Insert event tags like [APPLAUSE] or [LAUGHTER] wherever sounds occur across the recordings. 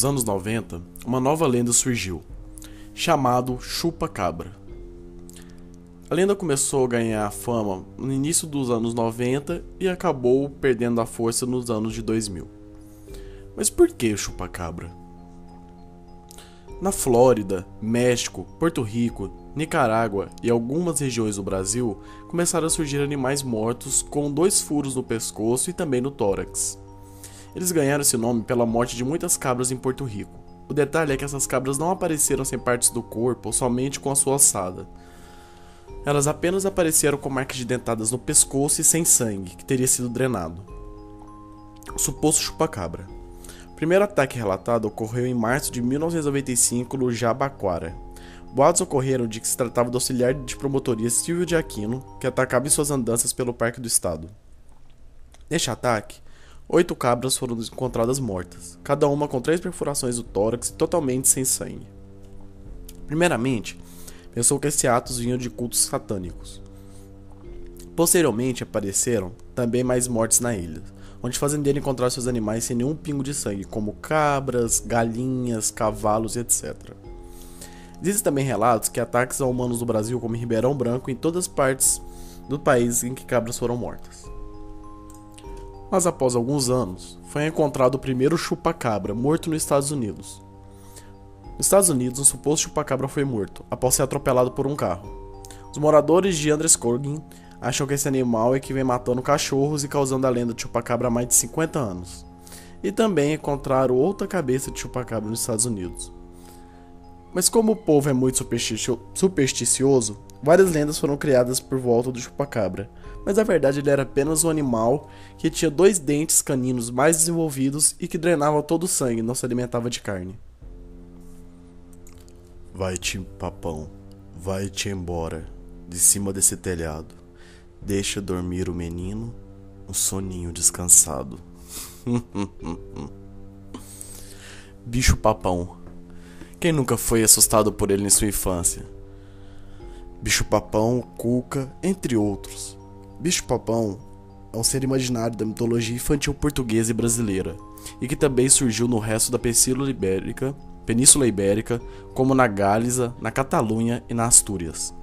Nos anos 90, uma nova lenda surgiu, chamado chupa-cabra. A lenda começou a ganhar fama no início dos anos 90 e acabou perdendo a força nos anos de 2000. Mas por que chupa-cabra? Na Flórida, México, Porto Rico, Nicarágua e algumas regiões do Brasil começaram a surgir animais mortos com dois furos no pescoço e também no tórax. Eles ganharam esse nome pela morte de muitas cabras em Porto Rico. O detalhe é que essas cabras não apareceram sem partes do corpo ou somente com a sua ossada. Elas apenas apareceram com marcas de dentadas no pescoço e sem sangue, que teria sido drenado. O suposto chupacabra. O primeiro ataque relatado ocorreu em março de 1995 no Jabaquara. Boatos ocorreram de que se tratava do auxiliar de promotoria Silvio de Aquino, que atacava em suas andanças pelo Parque do Estado. Neste ataque, Oito cabras foram encontradas mortas, cada uma com três perfurações do tórax e totalmente sem sangue. Primeiramente, pensou que esses atos vinham de cultos satânicos. Posteriormente apareceram também mais mortes na ilha, onde fazendeiros encontraram seus animais sem nenhum pingo de sangue, como cabras, galinhas, cavalos etc. Existem também relatos que ataques a humanos no Brasil, como em Ribeirão Branco, e em todas as partes do país em que cabras foram mortas. Mas após alguns anos, foi encontrado o primeiro chupa-cabra morto nos Estados Unidos. Nos Estados Unidos, um suposto chupa-cabra foi morto após ser atropelado por um carro. Os moradores de Andrescorgin acham que esse animal é que vem matando cachorros e causando a lenda de chupacabra há mais de 50 anos. E também encontraram outra cabeça de chupacabra nos Estados Unidos. Mas como o povo é muito supersticioso, várias lendas foram criadas por volta do chupacabra, mas na verdade ele era apenas um animal que tinha dois dentes caninos mais desenvolvidos e que drenava todo o sangue, não se alimentava de carne. Vai-te, papão, vai-te embora, de cima desse telhado. Deixa dormir o menino, um soninho descansado. [LAUGHS] Bicho papão. Quem nunca foi assustado por ele em sua infância? Bicho papão, cuca, entre outros. Bicho-papão é um ser imaginário da mitologia infantil portuguesa e brasileira, e que também surgiu no resto da Península Ibérica, Península Ibérica, como na Gáliza, na Catalunha e na Astúrias.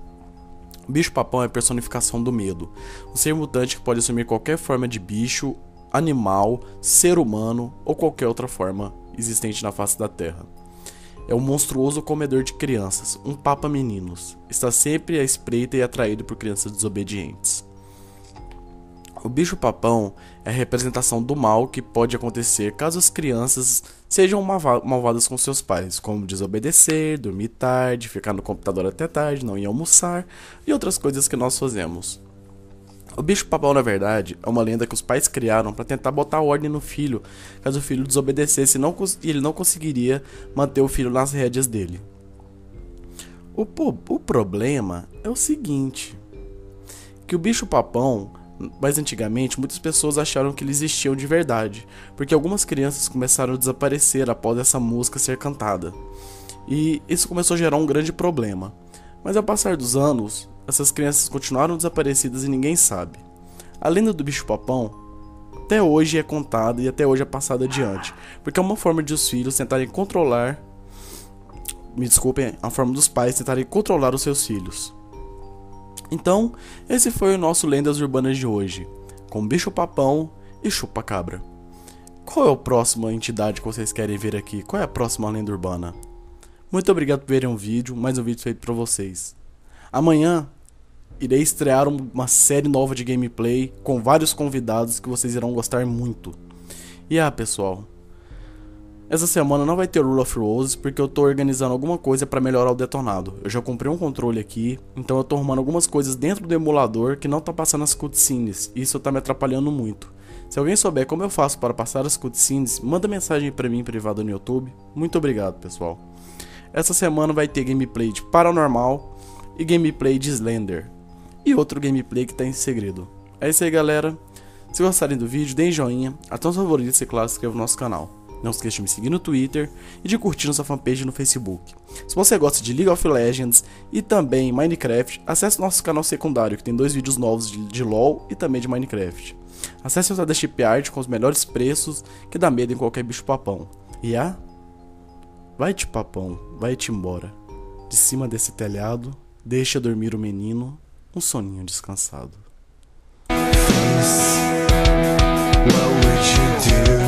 Bicho-papão é a personificação do medo, um ser mutante que pode assumir qualquer forma de bicho, animal, ser humano ou qualquer outra forma existente na face da Terra. É um monstruoso comedor de crianças, um papa meninos. Está sempre à espreita e atraído por crianças desobedientes. O bicho-papão é a representação do mal que pode acontecer caso as crianças sejam malvadas com seus pais, como desobedecer, dormir tarde, ficar no computador até tarde, não ir almoçar e outras coisas que nós fazemos. O bicho-papão, na verdade, é uma lenda que os pais criaram para tentar botar ordem no filho, caso o filho desobedecesse e ele não conseguiria manter o filho nas rédeas dele. O, o problema é o seguinte: que o bicho-papão mas antigamente, muitas pessoas acharam que eles existiam de verdade, porque algumas crianças começaram a desaparecer após essa música ser cantada. E isso começou a gerar um grande problema. Mas ao passar dos anos, essas crianças continuaram desaparecidas e ninguém sabe. A lenda do bicho-papão até hoje é contada e até hoje é passada adiante, porque é uma forma de os filhos tentarem controlar. Me desculpem, a forma dos pais tentarem controlar os seus filhos. Então, esse foi o nosso Lendas Urbanas de hoje, com Bicho Papão e Chupa Cabra. Qual é a próxima entidade que vocês querem ver aqui? Qual é a próxima lenda urbana? Muito obrigado por verem um vídeo, mais um vídeo feito para vocês. Amanhã irei estrear uma série nova de gameplay com vários convidados que vocês irão gostar muito. E ah, pessoal, essa semana não vai ter Rule of Roses porque eu tô organizando alguma coisa para melhorar o detonado. Eu já comprei um controle aqui, então eu tô arrumando algumas coisas dentro do emulador que não tá passando as cutscenes, e isso tá me atrapalhando muito. Se alguém souber como eu faço para passar as cutscenes, manda mensagem para mim privado no YouTube. Muito obrigado, pessoal. Essa semana vai ter gameplay de Paranormal e gameplay de Slender. E outro gameplay que tá em segredo. É isso aí, galera. Se gostarem do vídeo, deem joinha, até os favoritos e claro, se no nosso canal. Não esqueça de me seguir no Twitter e de curtir nossa fanpage no Facebook. Se você gosta de League of Legends e também Minecraft, acesse nosso canal secundário que tem dois vídeos novos de, de LoL e também de Minecraft. Acesse o da Chipart com os melhores preços que dá medo em qualquer bicho papão. E a Vai-te, papão, vai-te embora. De cima desse telhado, deixa dormir o menino, um soninho descansado. What would you do?